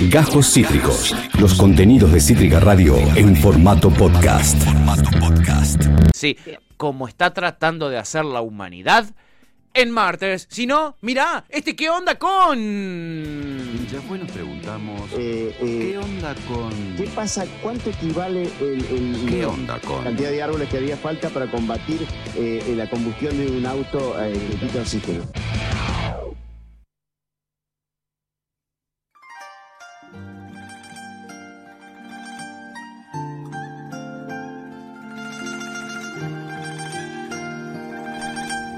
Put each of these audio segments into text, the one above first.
Gajos Cítricos. Los contenidos de Cítrica Radio en formato podcast. Sí, como está tratando de hacer la humanidad en Martes. Si no, mira, este qué onda con... Ya fue, nos preguntamos, Eh, eh, ¿qué onda con...? ¿Qué pasa? ¿Cuánto equivale el, el- ¿Qué la onda con...? cantidad de árboles que haría falta para combatir eh, la combustión de un auto eh, que quita oxígeno?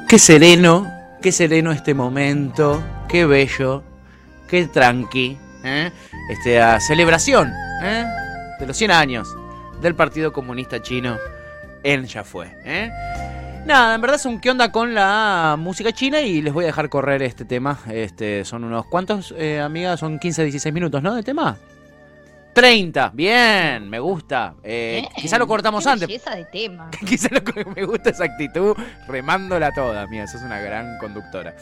Qué sereno, qué sereno este momento, qué bello, qué tranqui. ¿eh? Esta celebración ¿eh? de los 100 años del Partido Comunista Chino en Ya fue. ¿eh? Nada, en verdad es un qué onda con la música china y les voy a dejar correr este tema. Este, son unos cuantos, eh, amigas, son 15, 16 minutos, ¿no? De tema. 30, bien, me gusta. Eh, quizá lo cortamos qué antes. belleza de tema. Quizá lo me gusta esa actitud, remándola toda, mía, sos una gran conductora.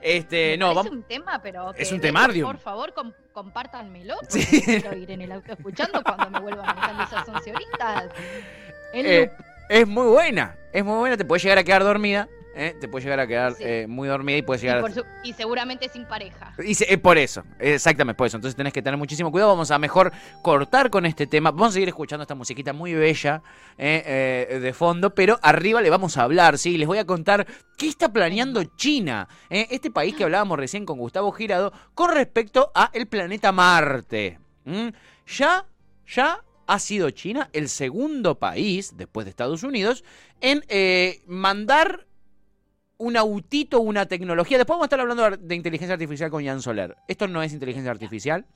Este, Me no, vamos. un tema, pero que Es un temardium. Por favor, com- compártanmelo. Sí. Quiero ir en el auto escuchando cuando me vuelvan manejando esas 11 horitas. Eh, es muy buena, es muy buena, te puede llegar a quedar dormida, ¿eh? te puede llegar a quedar Sí. eh, muy dormida y puedes y, llegar a... su- y seguramente sin pareja. Y se- eh, por eso, exactamente por eso. Entonces tenés que tener muchísimo cuidado. Vamos a mejor cortar con este tema. Vamos a seguir escuchando esta musiquita muy bella eh, de fondo, pero arriba le vamos a hablar, ¿sí? Les voy a contar qué está planeando China, este país que hablábamos recién con Gustavo Girado, con respecto a el planeta Marte. ¿Mm? Ya, ya ha sido China el segundo país, después de Estados Unidos, en eh, mandar un autito, una tecnología. Después vamos a estar hablando de inteligencia artificial con Jan Soler. Esto no es inteligencia artificial,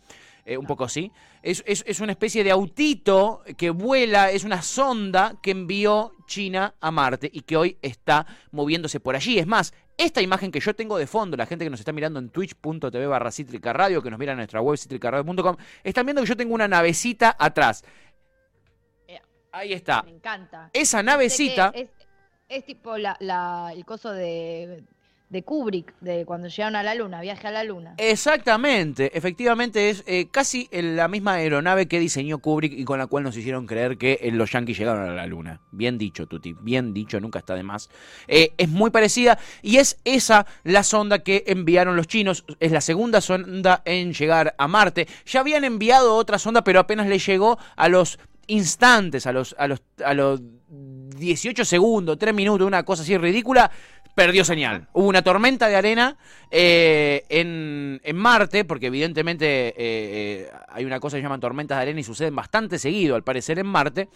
eh, un poco sí. Es, es- es una especie de autito que vuela, es una sonda que envió China a Marte y que hoy está moviéndose por allí. Es más, esta imagen que yo tengo de fondo, la gente que nos está mirando en twitch.tv barra Cítrica Radio, que nos mira en nuestra web citricaradio.com, están viendo que yo tengo una navecita atrás. Eh, Ahí está. Me encanta. Esa navecita... Es, es tipo la, la- el coso de, de Kubrick, de cuando llegaron a la luna, viaje a la luna. Exactamente, efectivamente es eh, casi la misma aeronave que diseñó Kubrick y con la cual nos hicieron creer que eh, los yankees llegaron a la luna. Bien dicho, Tuti, bien dicho, nunca está de más. Eh, es muy parecida y es esa la sonda que enviaron los chinos. Es la segunda sonda en llegar a Marte. Ya habían enviado otra sonda, pero apenas le llegó a los instantes, a los, a los, a los 18 segundos, 3 minutos, una cosa así ridícula, perdió señal. Hubo una tormenta de arena eh, en, en Marte, porque evidentemente eh, eh, hay una cosa que llaman tormentas de arena y suceden bastante seguido, al parecer, en Marte.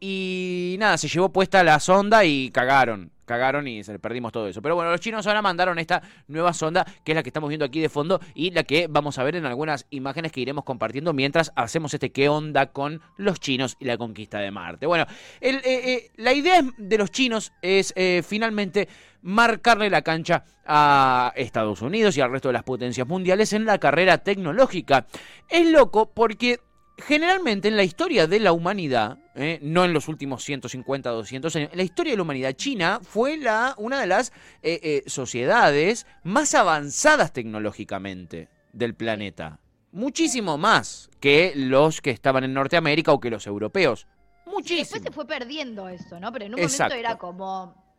Y nada, se llevó puesta la sonda y cagaron. Cagaron y se perdimos todo eso. Pero bueno, los chinos ahora mandaron esta nueva sonda, que es la que estamos viendo aquí de fondo y la que vamos a ver en algunas imágenes que iremos compartiendo mientras hacemos este qué onda con los chinos y la conquista de Marte. Bueno, eh, eh, la idea de los chinos es eh, finalmente marcarle la cancha a Estados Unidos y al resto de las potencias mundiales en la carrera tecnológica. Es loco porque generalmente en la historia de la humanidad, eh, no en los últimos 150, 200 años, en la historia de la humanidad, China fue la, una de las eh, eh, sociedades más avanzadas tecnológicamente del planeta. Muchísimo más que los que estaban en Norteamérica o que los europeos. Y Muchísimo. después se fue perdiendo eso, ¿no? Pero en un Exacto. momento era como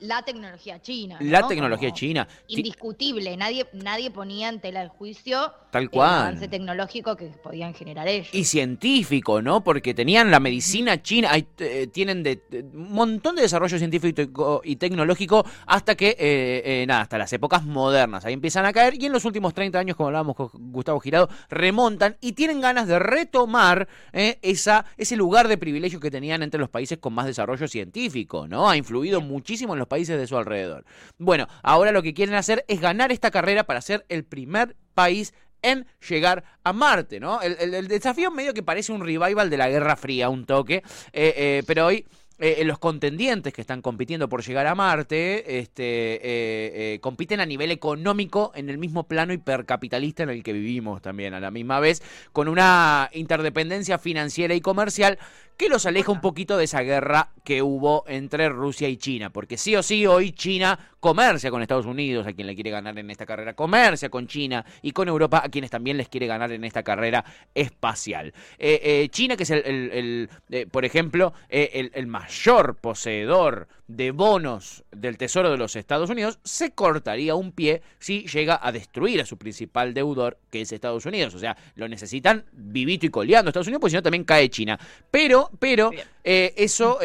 la tecnología china. La ¿no? tecnología Como china. Ti- Indiscutible, nadie, nadie ponía en tela de juicio Tal el avance tecnológico que podían generar ellos. Y científico, ¿no? Porque tenían la medicina china, hay, eh, tienen de, de- un montón de desarrollo científico y tecnológico hasta que, eh, eh, nada, hasta las épocas modernas. Ahí empiezan a caer y en los últimos 30 años, como hablábamos con Gustavo Girado, remontan y tienen ganas de retomar esa, ese lugar de privilegio que tenían entre los países con más desarrollo científico, ¿no? Ha influido muchísimo en los países de su alrededor. Bueno, ahora lo que quieren hacer es ganar esta carrera para ser el primer país en llegar a Marte, ¿no? El, el- el desafío medio que parece un revival de la Guerra Fría, un toque, eh, eh, pero hoy eh, los contendientes que están compitiendo por llegar a Marte este, compiten a nivel económico en el mismo plano hipercapitalista en el que vivimos también a la misma vez, con una interdependencia financiera y comercial que los aleja un poquito de esa guerra que hubo entre Rusia y China, porque sí o sí hoy China comercia con Estados Unidos, a quien le quiere ganar en esta carrera, comercia con China y con Europa, a quienes también les quiere ganar en esta carrera espacial. Eh, eh, China, que es el, eh, por ejemplo, el, el mayor poseedor de bonos del Tesoro de los Estados Unidos, se cortaría un pie si llega a destruir a su principal deudor, que es Estados Unidos. O sea, lo necesitan vivito y coleando Estados Unidos, porque si no también cae China. Pero, pero, eso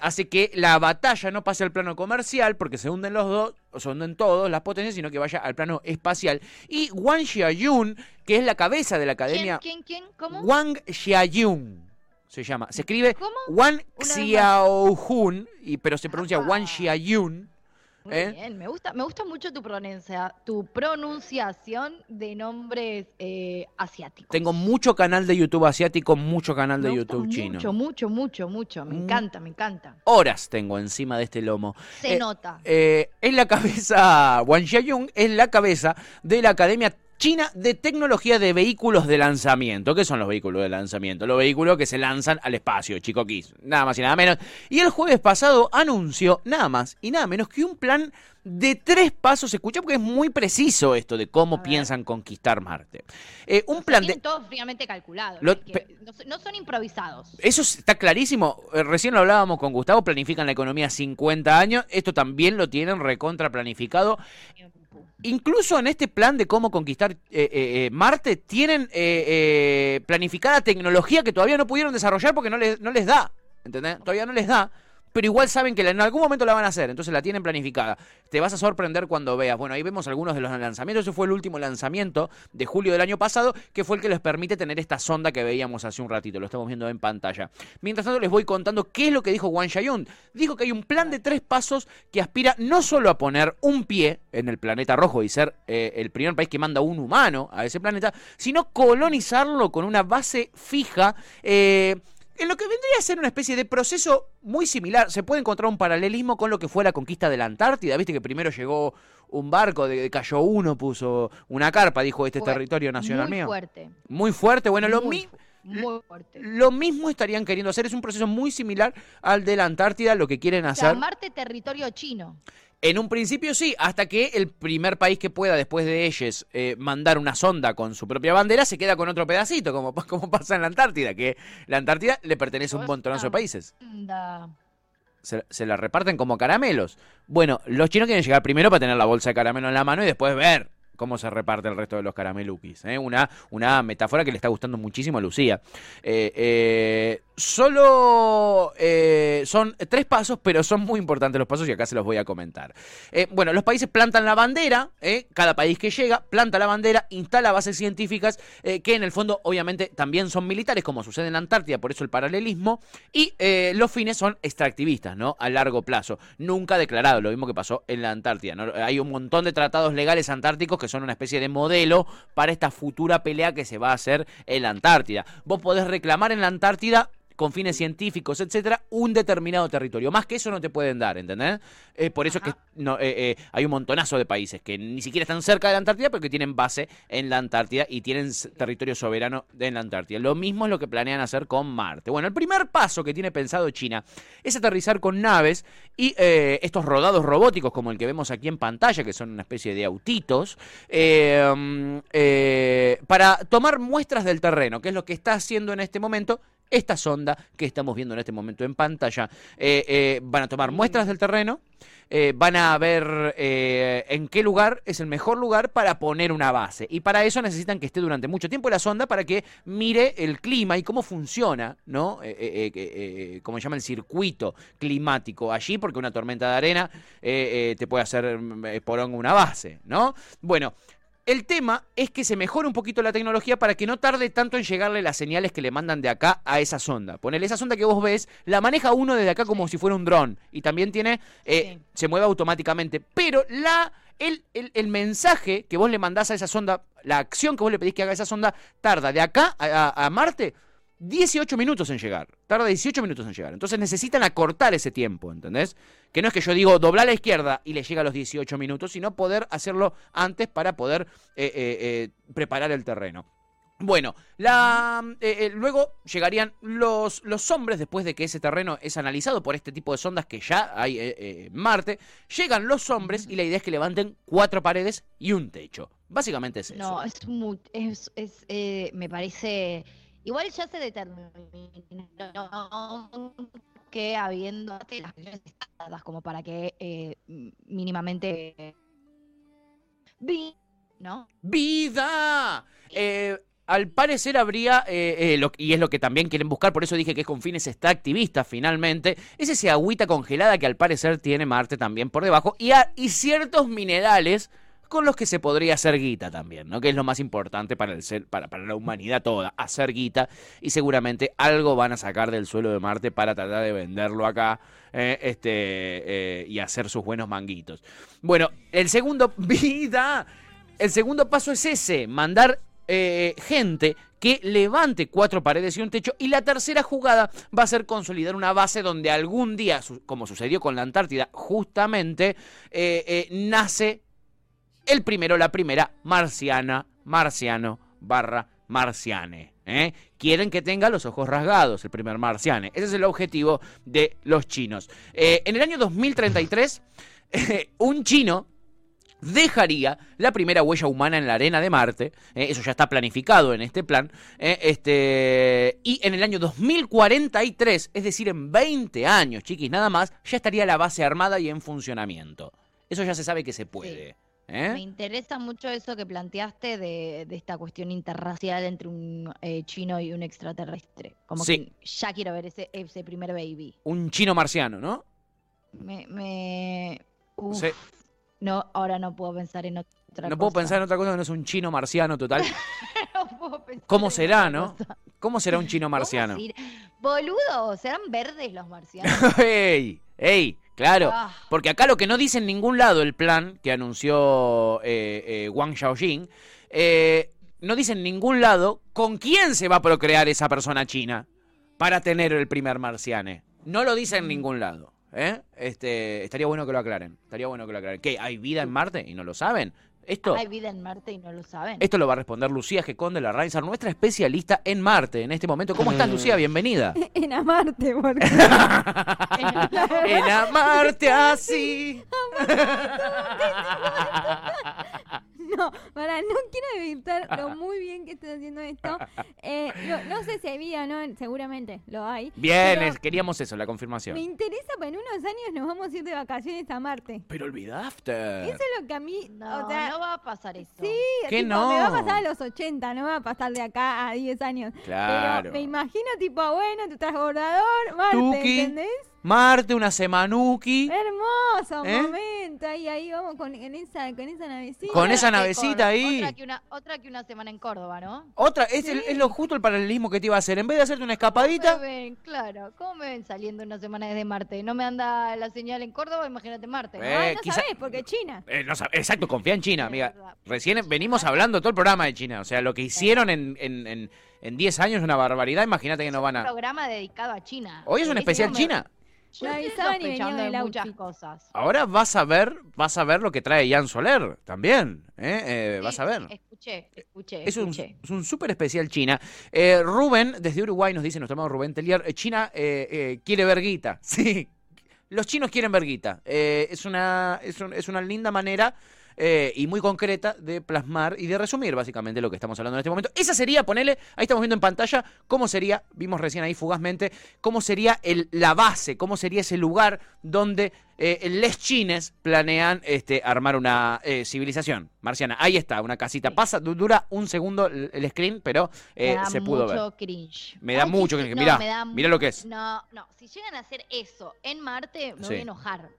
hace que la batalla no pase al plano comercial, porque se hunden los dos, son en todos las potencias, sino que vaya al plano espacial. Y Wang Xiaoyun, que es la cabeza de la academia. ¿Quién, quién, cómo? Wang Xiaoyun se llama. Se escribe Wang Xiaohun, y, pero se pronuncia Wang Xiaoyun. Muy ¿Eh? bien, me gusta, me gusta mucho tu, pronuncia, tu pronunciación de nombres eh, asiáticos. Tengo mucho canal de YouTube asiático, mucho canal de YouTube chino. Mucho, mucho, mucho, mucho. Me mm. encanta, me encanta. Horas tengo encima de este lomo. Se eh, nota. es la cabeza, Wang Xiaoyun es la cabeza de la Academia China de tecnología de vehículos de lanzamiento. ¿Qué son los vehículos de lanzamiento? Los vehículos que se lanzan al espacio, chico Kiss. Nada más y nada menos. Y el jueves pasado anunció nada más y nada menos que un plan de tres pasos. Escucha porque es muy preciso esto de cómo piensan conquistar Marte. Eh, un plan de. todos fríamente calculados. no, son improvisados. Eso está clarísimo. Eh, recién lo hablábamos con Gustavo. Planifican la economía 50 años. Esto también lo tienen recontra planificado incluso en este plan de cómo conquistar eh, eh, eh, Marte, tienen planificada tecnología que todavía no pudieron desarrollar porque no les, no les da. ¿Entendés? Todavía no les da pero igual saben que en algún momento la van a hacer, entonces la tienen planificada. Te vas a sorprender cuando veas. Bueno, ahí vemos algunos de los lanzamientos. Ese fue el último lanzamiento de julio del año pasado, que fue el que les permite tener esta sonda que veíamos hace un ratito. Lo estamos viendo en pantalla. Mientras tanto, les voy contando qué es lo que dijo Wang Xiaoyun. Dijo que hay un plan de tres pasos que aspira no solo a poner un pie en el planeta rojo y ser eh, el primer país que manda un humano a ese planeta, sino colonizarlo con una base fija. Eh, en lo que vendría a ser una especie de proceso muy similar, se puede encontrar un paralelismo con lo que fue la conquista de la Antártida. Viste que primero llegó un barco, de, cayó uno, puso una carpa, dijo este territorio nacional mío. Muy fuerte. Muy fuerte. Bueno, lo mismo. Lo mismo estarían queriendo hacer, es un proceso muy similar al de la Antártida, lo que quieren hacer. Marte territorio chino. En un principio sí, hasta que el primer país que pueda, después de ellos, eh, mandar una sonda con su propia bandera, se queda con otro pedacito, como, como pasa en la Antártida, que la Antártida le pertenece a un montonazo de países. Se, se, la reparten como caramelos. Bueno, los chinos quieren llegar primero para tener la bolsa de caramelo en la mano y después ver cómo se reparte el resto de los caramelukis. ¿eh? Una, una metáfora que le está gustando muchísimo a Lucía. Eh, eh, solo son tres pasos, pero son muy importantes los pasos y acá se los voy a comentar. bueno, los países plantan la bandera, cada país que llega planta la bandera, instala bases científicas que en el fondo obviamente también son militares, como sucede en la Antártida, por eso el paralelismo, y los fines son extractivistas, ¿no? A largo plazo. Nunca declarado, lo mismo que pasó en la Antártida. Hay un montón de tratados legales antárticos que son una especie de modelo para esta futura pelea que se va a hacer en la Antártida. Vos podés reclamar en la Antártida con fines científicos, etcétera, un determinado territorio. Más que eso no te pueden dar, ¿entendés? Eh, por eso es que no, eh, eh, hay un montonazo de países que ni siquiera están cerca de la Antártida, pero que tienen base en la Antártida y tienen territorio soberano en la Antártida. Lo mismo es lo que planean hacer con Marte. Bueno, el primer paso que tiene pensado China es aterrizar con naves y estos rodados robóticos, como el que vemos aquí en pantalla, que son una especie de autitos, mm, para tomar muestras del terreno, que es lo que está haciendo en este momento esta sonda que estamos viendo en este momento en pantalla. Eh, eh, van a tomar muestras del terreno, eh, van a ver en qué lugar es el mejor lugar para poner una base. Y para eso necesitan que esté durante mucho tiempo la sonda para que mire el clima y cómo funciona, ¿no? como se llama el circuito climático allí, porque una tormenta de arena te puede hacer porongo una base, ¿no? Bueno, el tema es que se mejore un poquito la tecnología para que no tarde tanto en llegarle las señales que le mandan de acá a esa sonda. Ponele esa sonda que vos ves, la maneja uno desde acá como si fuera un dron. Y también tiene. Eh, se mueve automáticamente. Pero la. El, el, mensaje que vos le mandás a esa sonda, la acción que vos le pedís que haga esa sonda, tarda de acá a Marte 18 minutos en llegar. Tarda 18 minutos en llegar. Entonces necesitan acortar ese tiempo, ¿entendés? Que no es que yo digo doblar a la izquierda y le llega a los 18 minutos, sino poder hacerlo antes para poder eh, eh, eh, preparar el terreno. Bueno, la, eh, eh, luego llegarían los, los hombres, después de que ese terreno es analizado por este tipo de sondas que ya hay eh, en Marte, llegan los hombres y la idea es que levanten cuatro paredes y un techo. Básicamente es eso. No, es es, es me parece, igual ya se determinó que habiendo las dadas como para que eh, mínimamente vi, ¿no? ¡Vida! Eh, al parecer habría, eh, eh, lo- y es lo que también quieren buscar, por eso dije que es con fines extractivistas finalmente, es ese agüita congelada que al parecer tiene Marte también por debajo, y, a- y ciertos minerales con los que se podría hacer guita también, ¿no? Que es lo más importante para, el ser, para, para la humanidad toda, hacer guita, y seguramente algo van a sacar del suelo de Marte para tratar de venderlo acá eh, este, eh, y hacer sus buenos manguitos. Bueno, el segundo, vida, el segundo paso es ese, mandar eh, gente que levante cuatro paredes y un techo. Y la tercera jugada va a ser consolidar una base donde algún día, como sucedió con la Antártida, justamente nace el primero, la primera marciana, marciano barra marciane. ¿eh? Quieren que tenga los ojos rasgados, el primer marciane. Ese es el objetivo de los chinos. Eh, en el año 2033, un chino dejaría la primera huella humana en la arena de Marte. eh, eso ya está planificado en este plan. eh, este, y en el año 2043, es decir, en 20 años, chiquis, nada más, ya estaría la base armada y en funcionamiento. Eso ya se sabe que se puede. ¿Eh? Me interesa mucho eso que planteaste de, de esta cuestión interracial entre un eh, chino y un extraterrestre. Como Sí. que ya quiero ver ese, ese primer baby. Un chino marciano, ¿no? Me, me... uf, Sí. No, ahora no puedo pensar en otra No puedo cosa. pensar en otra cosa que no es un chino marciano total. No puedo pensar ¿Cómo en será, no? cosa. ¿Cómo será un chino ¿Cómo marciano? Boludo, ¿serán verdes los marcianos? ¡Ey! ¡Ey! Claro. Ah. Porque acá lo que no dice en ningún lado el plan que anunció eh, eh, Wang Xiaojing, eh, no dice en ningún lado con quién se va a procrear esa persona china para tener el primer marciane. No lo dice en ningún lado. ¿eh? Este, estaría bueno que lo aclaren. Estaría bueno que lo aclaren. ¿Qué? ¿Hay vida en Marte y no lo saben? Esto, Hay vida en Marte y no lo saben. esto lo va a responder Lucía Geconde la Reinsar, nuestra especialista en Marte en este momento. ¿Cómo estás, Lucía? Bienvenida. En amarte, porque en amarte así. no, para, no quiero evitar lo muy bien que estoy haciendo esto. Eh, no, no sé si hay vida, ¿no? Seguramente lo hay. Bien, Pero es- queríamos eso, la confirmación. Me interesa, pues en unos años nos vamos a ir de vacaciones a Marte. Pero olvidaste. Eso es lo que a mí, No, o sea, no va a pasar eso. sí, ¿Qué tipo, no? me va a pasar a los 80, no va a pasar de acá a 10 años. Claro. Pero me imagino, tipo, bueno, tu transbordador, Marte, Tuki. ¿entendés? Marte, una semanuki. Hermoso ¿Eh? momento, ahí, ahí vamos con, en esa, con esa navecita. Con esa Otra que navecita ahí. Otra que, una, otra que una semana en Córdoba, ¿no? Otra, es, el- es lo justo el paralelismo que te iba a hacer. En vez de hacerte una ¿Cómo escapadita, me ven? Claro, ¿cómo me ven saliendo una semana desde Marte? ¿No me anda la señal en Córdoba? Imagínate Marte. Eh, Ah, no quizá- sabés, porque China. Eh, no sab- exacto, confía en China, amiga. Recién venimos hablando todo el programa de China. O sea, lo que hicieron en, en, en, en 10 años es una barbaridad. Imagínate que no van Un a. programa dedicado a China. Hoy es un especial me- China. Yo Me avisaban y sospechando venía de muchas cosas. Ahora vas a ver, vas a ver lo que trae Jan Soler también. ¿eh? Eh, vas a ver. Escuché, escuché, Es un, escuché. es un súper especial China. Eh, Rubén, desde Uruguay, nos dice nuestro hermano Rubén Telier, eh, China eh, eh, quiere ver guita. Sí, los chinos quieren ver guita. Eh, es, una, es, un- es una linda manera eh, y muy concreta de plasmar y de resumir básicamente lo que estamos hablando en este momento. Esa sería, ponele, ahí estamos viendo en pantalla, cómo sería, vimos recién ahí fugazmente, cómo sería el, la base, cómo sería ese lugar donde eh, les chines planean este, armar una eh, civilización marciana. Ahí está, una casita. Pasa, du- dura un segundo el, screen, pero eh, me da se pudo ver. mucho cringe. Me da mucho cringe. Mirá, me da mirá lo que es. No, no, si llegan a hacer eso en Marte, me Sí. voy a enojar.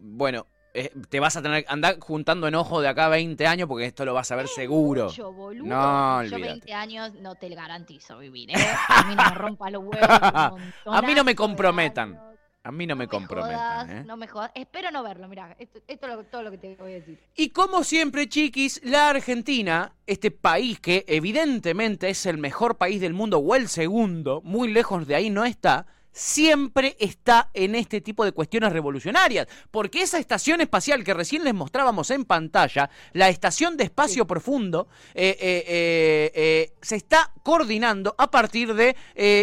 Bueno, eh, te vas a tener que andar juntando enojo de acá a 20 años porque esto lo vas a ver seguro. Mucho, boludo. No, Yo olvídate. 20 años no te garantizo vivir, ¿eh? A mí no me rompa los huevos. A mí no me comprometan. A mí no, me comprometan. jodas, ¿eh? No me jodas. Espero no verlo, mirá. Esto, esto es lo- todo lo que te voy a decir. Y como siempre, chiquis, la Argentina, este país que evidentemente es el mejor país del mundo o el segundo, muy lejos de ahí no está, siempre está en este tipo de cuestiones revolucionarias, porque esa estación espacial que recién les mostrábamos en pantalla, la estación de espacio profundo, eh, eh, eh, se está coordinando a partir de,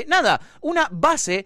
nada, una base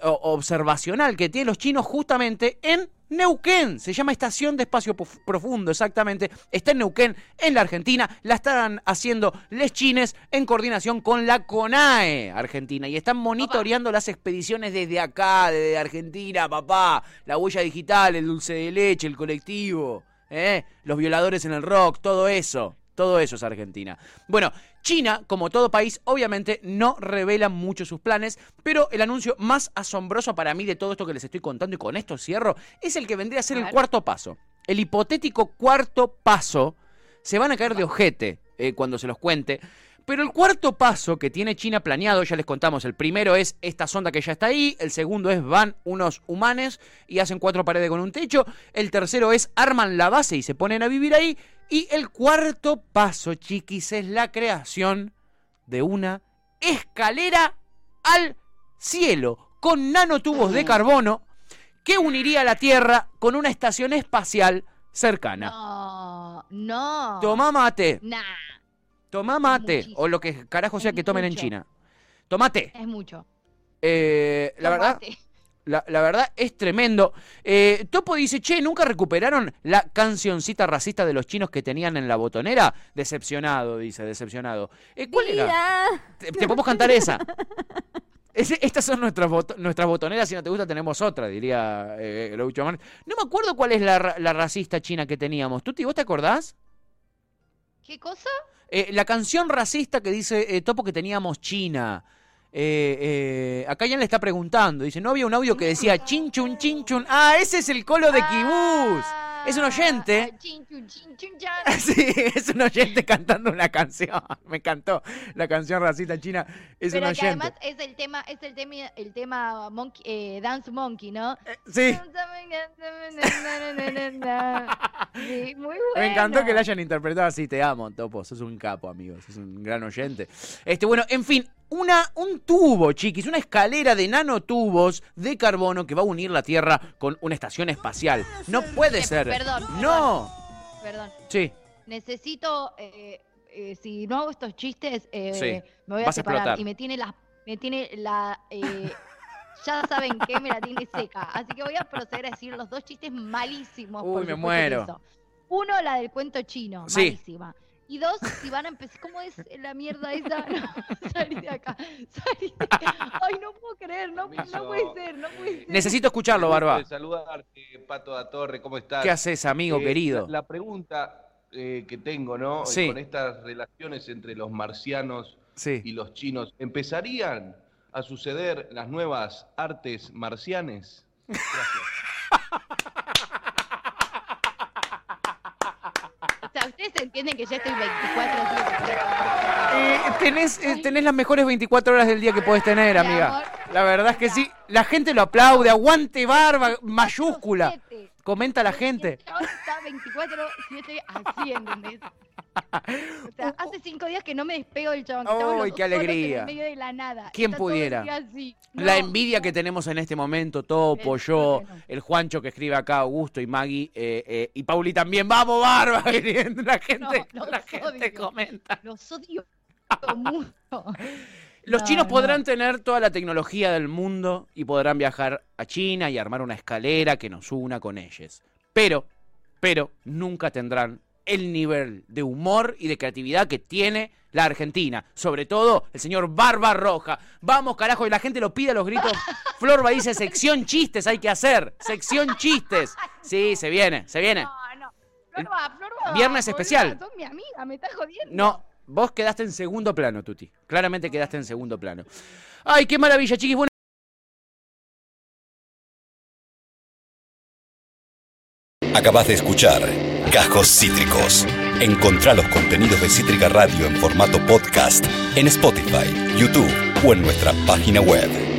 observacional que tienen los chinos justamente en Neuquén, se llama Estación de Espacio Profundo, exactamente. Está en Neuquén, en la Argentina. La están haciendo les chines en coordinación con la CONAE Argentina. Y están monitoreando las expediciones desde acá, desde Argentina, papá. La huella digital, el dulce de leche, el colectivo, ¿eh? los violadores en el rock, todo eso. Todo eso es Argentina. Bueno, China, como todo país, obviamente no revela mucho sus planes, pero el anuncio más asombroso para mí de todo esto que les estoy contando y con esto cierro, es el que vendría a ser el cuarto paso. El hipotético cuarto paso. Se van a caer de ojete eh, cuando se los cuente. Pero el cuarto paso que tiene China planeado, ya les contamos, el primero es esta sonda que ya está ahí, el segundo es van unos humanes y hacen cuatro paredes con un techo, el tercero es arman la base y se ponen a vivir ahí, y el cuarto paso, chiquis, es la creación de una escalera al cielo con nanotubos de carbono que uniría la Tierra con una estación espacial cercana. No, no. Tomá mate, Nah, tomá mate, o lo que carajo sea Es que tomen en. China. Tomate. es mucho. Eh, la verdad. La, la verdad es tremendo. Eh, Topo dice, che, ¿nunca recuperaron la cancioncita racista de los chinos que tenían en la botonera? Decepcionado, dice, decepcionado. Eh, ¿Cuál era? Te, te podemos cantar esa. Estas son nuestras, bot- nuestras botoneras, si no te gusta tenemos otra, diría eh, Groucho Marx. No me acuerdo cuál es la racista china que teníamos. ¿Tuti, vos te acordás? ¿Qué cosa? Eh, la canción racista que dice eh, Topo que teníamos China. Eh, eh, acá ya le está preguntando. Dice, ¿no había un audio que decía chinchun, chinchun? Ah, ese es el colo de Kibús. Es un oyente. Ah. Sí, es un oyente cantando una canción. Me encantó la canción racista china. Es Pero un que oyente. además es el tema, es el tema, el tema monkey, eh, Dance Monkey, ¿no? Sí. Sí, muy bueno. Me encantó que la hayan interpretado así. Te amo, Topo. Sos un capo, amigo. Sos un gran oyente. Este, bueno, en fin, una, un tubo, chiquis, una escalera de nanotubos de carbono que va a unir la Tierra con una estación espacial. No puede Eh, ser. perdón, No. Perdón, Sí. necesito, eh, eh, si no hago estos chistes, eh, Sí, me voy a vas separar. explotar. y me tiene la, me tiene la, eh, ya saben qué, me la tiene seca. Así que voy a proceder a decir los dos chistes malísimos. Uy, por me que muero. Uno, la del cuento chino, Sí. malísima. Y dos, si van a empezar, ¿cómo es la mierda esa? No, salí de acá, salí de Ay, no puedo creer, no, puede ser, no puede ser. Necesito escucharlo, Barba. Saludarte, Pato da Torre, ¿cómo estás? ¿Qué haces, amigo Eh, querido? La, pregunta eh, que tengo, ¿no? Sí. Con estas relaciones entre los marcianos y los chinos, ¿empezarían a suceder las nuevas artes marcianes? Gracias. O sea, ustedes entienden que ya estoy 24 Eh, tenés, eh, tenés las mejores 24 horas del día que podés tener, Mi amiga. amor. La verdad es que sí. La gente lo aplaude. Aguante barba mayúscula. Comenta la gente. Está 24-7 así, ¿entendés? O sea, hace cinco días que no me despego del chabón. ¡Ay, los qué alegría! En medio de la nada. ¿Quién Está pudiera? así. La envidia no. que tenemos en este momento, Topo, yo, el Juancho que escribe acá, Augusto y Maggie, eh, eh, y Pauli también. ¡Vamos, Barba! La gente, No, la gente odio. comenta. Los odio mucho. Los No, chinos no. podrán tener toda la tecnología del mundo y podrán viajar a China y armar una escalera que nos una con ellos. Pero, pero, nunca tendrán el nivel de humor y de creatividad que tiene la Argentina. Sobre todo el señor Barba Roja. Vamos, carajo, y la gente lo pide a los gritos. Florba dice, sección chistes hay que hacer. Sección chistes. Sí, se viene, se viene. No, no. Florba, Florba, Viernes boluda, especial. Sos mi amiga, me estás jodiendo. No, vos quedaste en segundo plano, Tuti. Claramente quedaste en segundo plano. Ay, qué maravilla, chiquis. Bueno, Acabas de escuchar Cajos Cítricos. Encontrá los contenidos de Cítrica Radio en formato podcast en Spotify, YouTube o en nuestra página web.